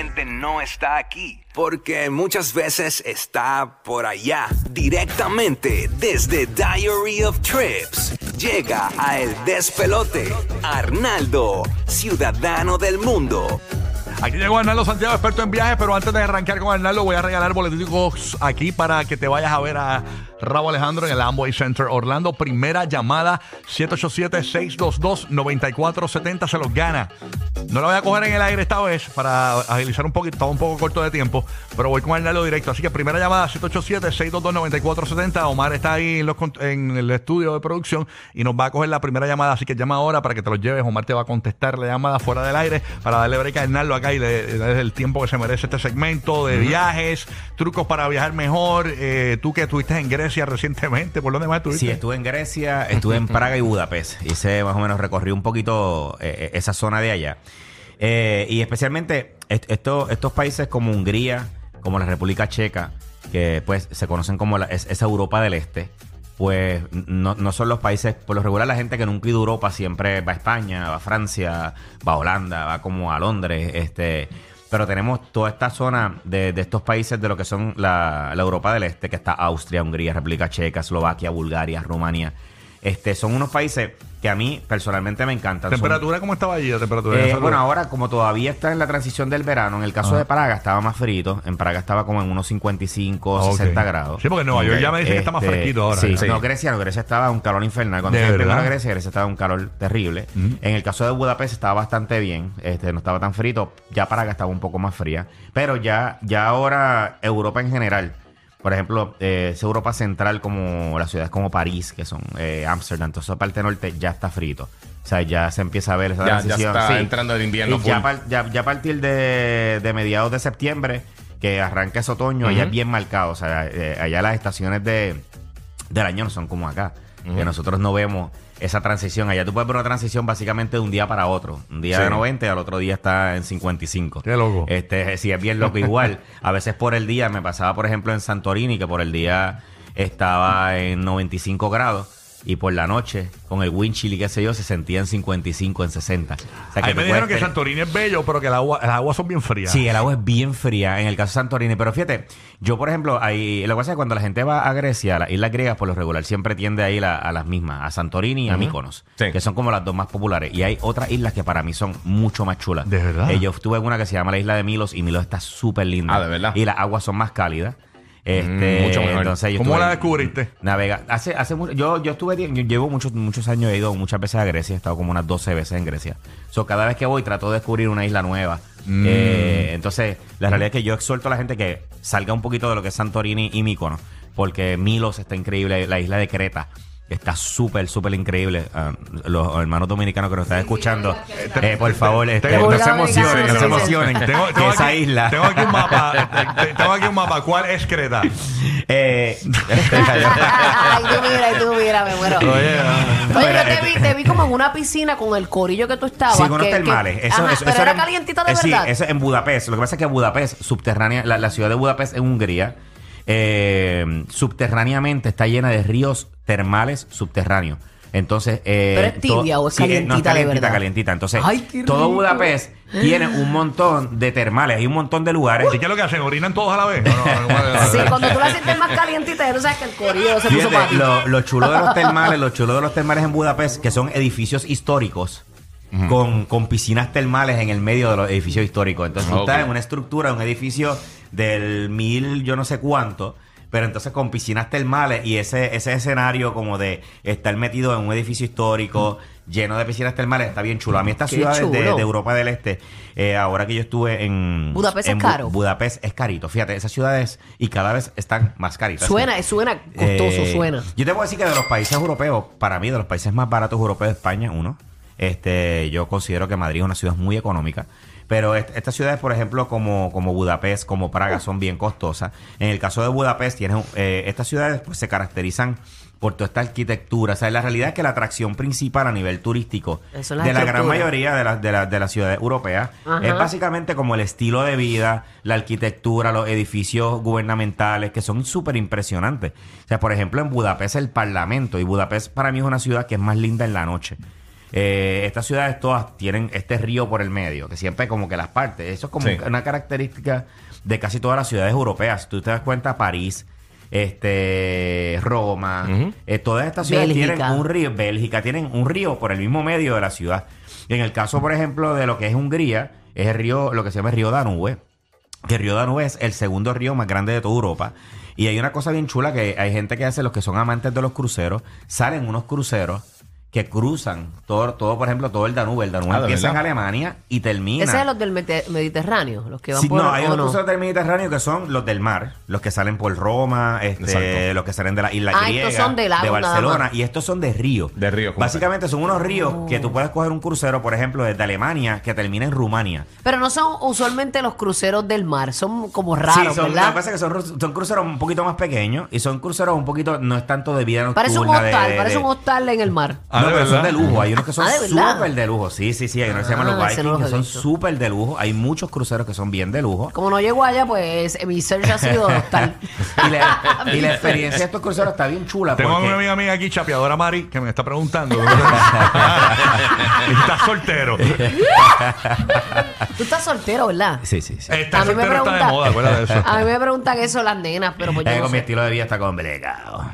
simplemente no está aquí. Porque muchas veces está por allá, directamente desde Diary of Trips. Llega a El Despelote, Arnaldo, ciudadano del mundo. Aquí llegó Arnaldo Santiago, experto en viajes, pero antes de arrancar con Arnaldo voy a regalar boleticos aquí para que te vayas a ver a Rabo Alejandro en el Amway Center Orlando. Primera llamada 787-622-9470 se los gana. No lo voy a coger en el aire esta vez para agilizar un poquito, estaba un poco corto de tiempo, pero voy con Arnaldo directo. Así que primera llamada 787-622-9470. Omar está ahí en, los en el estudio de producción y nos va a coger la primera llamada, así que llama ahora para que te los lleves. Omar te va a contestar la llamada fuera del aire para darle break a Arnaldo acá y le, le el tiempo que se merece este segmento de viajes, trucos para viajar mejor. Eh, tú que estuviste en Grecia recientemente, ¿por dónde más estuviste? Sí, estuve en Grecia, estuve en Praga y Budapest. Hice más o menos, recorrí un poquito eh, esa zona de allá. Eh, y especialmente est- esto- estos países como Hungría, como la República Checa, que pues se conocen como es- esa Europa del Este, pues no, no son los países, por lo regular la gente que nunca ha ido a Europa siempre va a España, va a Francia, va a Holanda, va como a Londres, este... Pero tenemos toda esta zona de, de estos países de lo que son la, la Europa del Este, que está Austria, Hungría, República Checa, Eslovaquia, Bulgaria, Rumania. Este, son unos países que a mí personalmente me encantan. Son- ¿Temperatura cómo estaba allí? La temperatura eh, bueno, ahora como todavía está en la transición del verano, en el caso de Praga estaba más frito. En Praga estaba como en unos 55, Ah, ok. 60 grados. Sí, porque en Nueva York ya me dicen que está más Este, fresquito ahora. Sí, Sí. no, Grecia, no, Grecia estaba un calor infernal. Cuando ¿De fui primero a verdad? Grecia, Grecia estaba un calor terrible. En el caso de Budapest estaba bastante bien, este, no estaba tan frito. Ya Praga estaba un poco más fría. Pero ya, ya ahora Europa en general, por ejemplo, eh, Europa central como las ciudades como París, que son eh, Ámsterdam, toda esa parte norte ya está frito. O sea, ya se empieza a ver esa Ya- ya transición. está entrando el invierno Y ya, par- ya, ya a partir de, de mediados de septiembre, que arranca ese otoño, allá es bien marcado. O sea, eh, allá las estaciones de, del año no son como acá. Que nosotros no vemos esa transición. Allá tú puedes ver una transición básicamente de un día para otro. Un día Sí. de 90 y al otro día está en 55. Qué loco. Este, sí, es bien loco igual. A veces por el día, me pasaba por ejemplo en Santorini, que por el día estaba en 95 grados. Y por la noche, con el wind chill y qué sé yo, se sentía en 55, en 60. O sea, Ahí me dijeron que tener- Santorini es bello, pero que el agua, el agua son bien frías. Sí, el agua es bien fría en el caso de Santorini. Pero fíjate, yo por ejemplo, ahí, lo que pasa es que cuando la gente va a Grecia, a las islas griegas, por lo regular siempre tiende a ir a, a las mismas, a Santorini y a Mykonos, Sí. que son como las dos más populares. Y hay otras islas que para mí son mucho más chulas. ¿De verdad? Eh, yo estuve en una que se llama la isla de Milos y Milos está súper linda. Ah, ¿de verdad? Y las aguas son más cálidas. Este, Mm, mucho mejor. Entonces yo ¿Cómo estuve- la descubriste? Navega. Hace, hace mucho, yo, yo estuve, yo llevo muchos, muchos años, he ido muchas veces a Grecia, he estado como unas 12 veces en Grecia. So, cada vez que voy trato de descubrir una isla nueva. Mm. Eh, entonces, la realidad es que yo exhorto a la gente que salga un poquito de lo que es Santorini y Míconos, porque Milos está increíble, la isla de Creta. Está súper, súper increíble. Ah, los hermanos dominicanos que nos están escuchando, eh, por favor, este, Tengo- no se emocionen, no se emocionen. Tengo, que tengo esa aquí, isla. Tengo aquí un mapa. eh, eh, tengo aquí un mapa. ¿Cuál es Creta? Eh, Ay, tú mira, ay, tú mira, me muero. Oye, ah. Oye, yo te vi, te vi como en una piscina con el corillo que tú estabas. Sí, con que- que- termales. Eso, Ajá, eso- pero eso era en- calientita de eh, verdad. Sí, eso en Budapest. Lo que pasa es que Budapest, subterránea, la, la ciudad de Budapest en Hungría, eh, subterráneamente está llena de ríos termales subterráneos. Entonces, eh, ¿Pero es tibia o es sí, no, calientita de calientita, verdad? calientita. Entonces, Ay, qué todo rico. Budapest tiene un montón de termales. Hay un montón de lugares. ¿Y qué es lo que hacen? ¿Orinan todos a la vez? No. Sí, cuando tú la sientes más calientita, ya no sabes que el corillo se puso Fíjate, para ti. lo, lo chulo de los termales, lo chulo de los termales en Budapest, que son edificios históricos. Con, con piscinas termales en el medio de los edificios históricos. Entonces tú Ok. estás en una estructura, un edificio del mil yo no sé cuánto, pero entonces con piscinas termales y ese, ese escenario como de estar metido en un edificio histórico lleno de piscinas termales está bien chulo. A mí estas Qué ciudades de, de Europa del Este, eh, ahora que yo estuve en... Budapest es Bu- caro. Budapest es carito. Fíjate, esas ciudades y cada vez están más caritas. Suena, suena costoso, Eh, suena. Yo te puedo decir que de los países europeos, para mí, de los países más baratos europeos, España, uno. Este, yo considero que Madrid es una ciudad muy económica. Pero est- estas ciudades, por ejemplo, como, como Budapest, como Praga, son bien costosas. En el caso de Budapest, tienes, eh, estas ciudades pues, se caracterizan por toda esta arquitectura. O sea, la realidad es que la atracción principal a nivel turístico es la de la gran mayoría de, las de, las- de las ciudades europeas Ajá. es básicamente como el estilo de vida, la arquitectura, los edificios gubernamentales, que son súper impresionantes. O sea, por ejemplo, en Budapest el Parlamento, y Budapest para mí es una ciudad que es más linda en la noche. Eh, estas ciudades todas tienen este río por el medio, que siempre como que las partes. Eso es como Sí. una característica de casi todas las ciudades europeas. Tú te das cuenta, París, este Roma, eh, todas estas ciudades Bélgica. tienen un río, Bélgica tienen un río por el mismo medio de la ciudad. En el caso, por ejemplo, de lo que es Hungría, es el río, lo que se llama el río Danube, que el río Danube es el segundo río más grande de toda Europa. Y hay una cosa bien chula que hay gente que hace, los que son amantes de los cruceros, salen unos cruceros que cruzan todo, todo por ejemplo, todo el Danube. El Danube Ah, ¿de empieza en verdad? Alemania y termina. Ese es los del Mediterráneo, los que van Sí, por no, hay ¿o unos no? cruceros del Mediterráneo que son los del mar, los que salen por Roma, este, los que salen de la isla Ah, griega, estos son de lago nada Barcelona, y estos son de río. De río, Básicamente son unos ríos que tú puedes coger un crucero, por ejemplo, desde Alemania, que termina en Rumania. Pero no son usualmente los cruceros del mar, son como raros, sí, son, lo que ¿verdad? pasa es que son, ru- son cruceros un poquito más pequeños y son cruceros un poquito, no es tanto de vida nocturna. Parece un de- hostal, de- parece de- un hostal en el mar. Ah, no, ¿de pero son de lujo. Hay unos que son Ah, súper de lujo. Sí, sí, sí. Hay unos que se llaman Ah, los Vikings, que son súper de lujo. Hay muchos cruceros que son bien de lujo. Como no llego allá, pues mi search ha sido hostal. Y la, y la experiencia de estos cruceros está bien chula. Tengo porque- una amiga mía aquí, chapeadora Mari, que me está preguntando. ¿Estás soltero? Tú estás soltero, ¿verdad? Sí, sí, sí. Estar A mí me soltero está de moda, acuérdate de eso. A mí me preguntan eso las nenas, pero pues yo Eh, no con mi estilo de vida está complicado.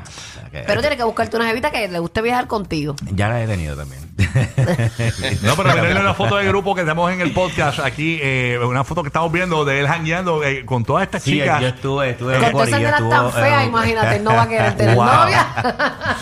Pero tienes que buscarte una jevita que le guste viajar contigo. Ya la he tenido también. No, pero miren la foto de grupo que tenemos en el podcast aquí, eh, una foto que estamos viendo de él jangueando eh, con todas estas Sí, chicas. yo estuve, estuve en corillo, nenas estuvo, tan feas, eh, imagínate, él no va a querer tener Wow. novia.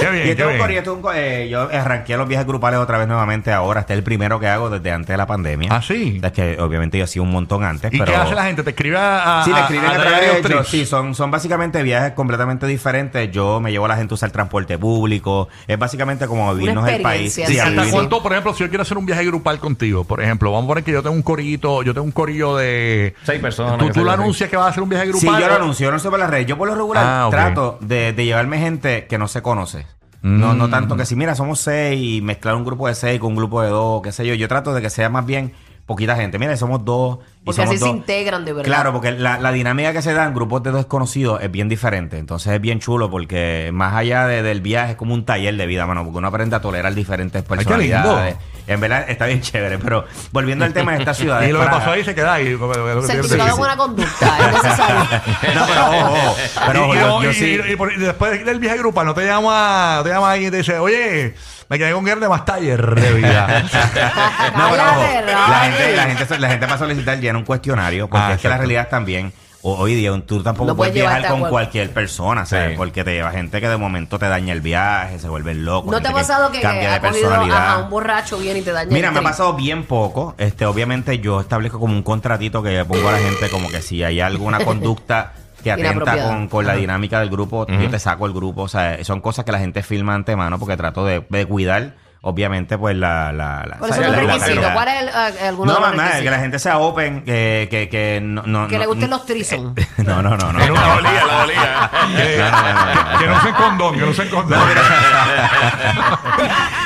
Qué bien, este qué bien. corillo, un eh, yo arranqué los viajes grupales otra vez nuevamente ahora. Este es el primero que hago desde antes de la pandemia. Ah, sí. Es que obviamente yo hacía un montón antes. ¿Y pero... qué hace la gente? ¿Te escribe a, a, Sí, le escriben a, a yo- Sí, son, son básicamente viajes completamente diferentes. Yo me llevo a la gente a usar transporte público. Es básicamente como vivirnos el país. Experiencia, Sí, Sí, ¿Hasta sí. cuánto, por ejemplo, si yo quiero hacer un viaje grupal contigo, por ejemplo, vamos a poner que yo tengo un corillito, yo tengo un corillo de... Seis personas, ¿Tú, tú lo anuncias que vas a hacer un viaje Sí, grupal? yo lo anuncio, yo no sé por las redes. Yo por lo regular Ah, trato de, de llevarme gente que no se conoce. No, no tanto que si, mira, somos seis y mezclar un grupo de seis con un grupo de dos, qué sé yo. Yo trato de que sea más bien poquita gente. Mira, somos dos. y Porque somos así se dos. integran de verdad. Claro, porque la, la dinámica que se da en grupos de desconocidos es bien diferente. Entonces es bien chulo porque más allá de- del viaje es como un taller de vida, mano. Porque uno aprende a tolerar diferentes qué lindo. personalidades. En verdad está bien chévere. Pero volviendo al tema de esta ciudad. Y lo que pasó ahí se queda ahí. Certificado buena conducta, es necesario. No, pero ojo, ojo. Pero ojo, y, yo, y- yo sí. y por- y después del viaje grupal, no te llama, no te llama alguien y te dice, oye, me quedé con Guerra de más taller de vida. No, pero ojo, la gente, la gente, la gente para solicitar llena un cuestionario, porque Ah, es que la exacto. realidad también, o- hoy día tú tampoco No puedes puedes viajar a con cualquier persona, ¿sabes? Sí. Porque te lleva gente que de momento te daña el viaje, se vuelven locos. ¿No te ha pasado que, cambia de ha cogido personalidad. ajá, un borracho viene y te daña Mira, el me ha trip? pasado bien poco. Este, obviamente yo establezco como un contratito que le pongo a la gente como que si hay alguna conducta que atenta con, con la dinámica del grupo, yo te saco el grupo. O sea, son cosas que la gente filma antemano porque trato de, de cuidar, obviamente, pues la... la, la ¿Cuáles ¿sabes? son los La- la calidad. ¿Cuál es el, eh, alguno No, más nada, que la gente sea open, que, que, que no, no, Que no- le gusten los trison. No, no, no, no. Que no- La dolía, la dolía. que, No, no, no, no. que no usen condón, que no usen condón.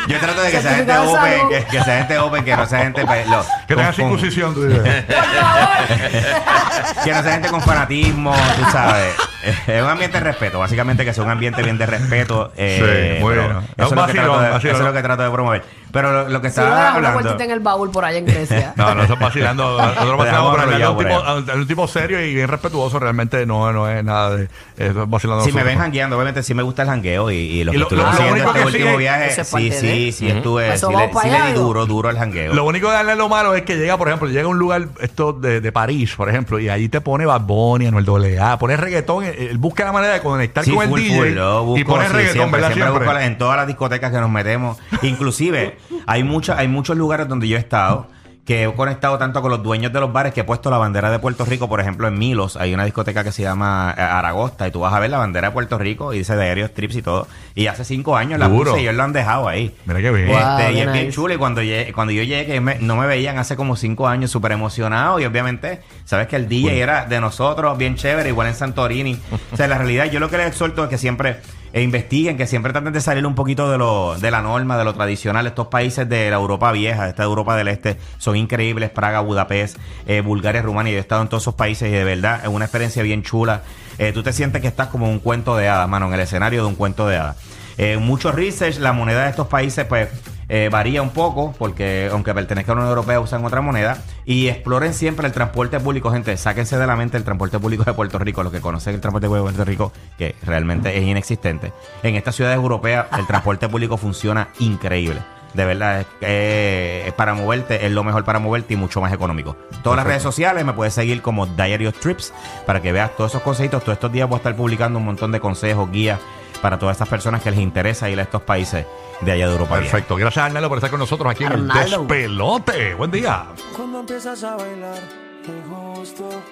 Yo trato de que sea gente open, que, que sea gente open, que no sea gente pues, lo- que tenga circuncisión, tú dices. que no sea gente con fanatismo, tú sabes. Es un ambiente de respeto, básicamente que sea un ambiente bien de respeto. eh, Sí. Eso, es que trato de, vacilón. eso es lo que trato de promover. Pero lo, lo que Si estaba no, una vueltita en el baúl por allá en Grecia. No, no, eso es vacilando. Nosotros vacilamos, un por tipo, un tipo serio y bien respetuoso. Realmente no, no es nada de. Vacilando. Si me ven jangueando, obviamente sí me gusta el jangueo y, y lo Y que lo- estuvieron lo haciendo único este que último sigue- viaje, sí, sí, sí, estuve, sí, le, para sí le allá, di duro, duro el jangueo. Lo único de darle lo malo es que llega, por ejemplo, llega a un lugar esto de, de París, por ejemplo, y ahí te pone Bad Bunny, Anuel AA, pone reggaetón, él, busca la manera de conectar Sí, con el DJ full, lo busco, y pone sí, reggaetón, siempre, ¿verdad? siempre Siempre. busco la- en todas las discotecas que nos metemos. Inclusive, hay, mucha, hay muchos lugares donde yo he estado que he conectado tanto con los dueños de los bares que he puesto la bandera de Puerto Rico. Por ejemplo, en Milos hay una discoteca que se llama eh, Aragosta y tú vas a ver la bandera de Puerto Rico y dice de Aerios Trips y todo. Y hace cinco años la Duro. puse y ellos lo han dejado ahí. Mira qué bien. Wow. Este, y es bien nice. chulo. Y cuando, llegué- cuando yo llegué, que me- no me veían hace como cinco años, súper emocionado. Y obviamente, sabes que el DJ era de nosotros, bien chévere, igual en Santorini. o sea, la realidad, yo lo que les exhorto es que siempre eh, investiguen, que siempre traten de salir un poquito de lo de la norma, de lo tradicional. Estos países de la Europa vieja, de esta Europa del Este, son increíbles. Praga, Budapest, eh, Bulgaria, Rumania. Yo he estado en todos esos países y de verdad es una experiencia bien chula. Eh, tú te sientes que estás como un cuento de hadas, mano, en el escenario de un cuento de hadas. Eh, research, la moneda de estos países, pues, eh, varía un poco porque aunque pertenezca a la Unión Europea usan otra moneda y exploren siempre el transporte público, gente, sáquense de la mente el transporte público de Puerto Rico, los que conocen el transporte público de Puerto Rico, que realmente es inexistente. En estas ciudades europeas el transporte público funciona increíble. De verdad, es, eh, para moverte, es lo mejor para moverte y mucho más económico. Todas las redes sociales me puedes seguir como Diary of Trips para que veas todos esos consejitos. Todos estos días voy a estar publicando un montón de consejos, guías para todas estas personas que les interesa ir a estos países de allá de Europa. Perfecto. Gracias, Arnaldo, por estar con nosotros aquí en el. Despelote. Buen día. Cuando empiezas a bailar, te gusto.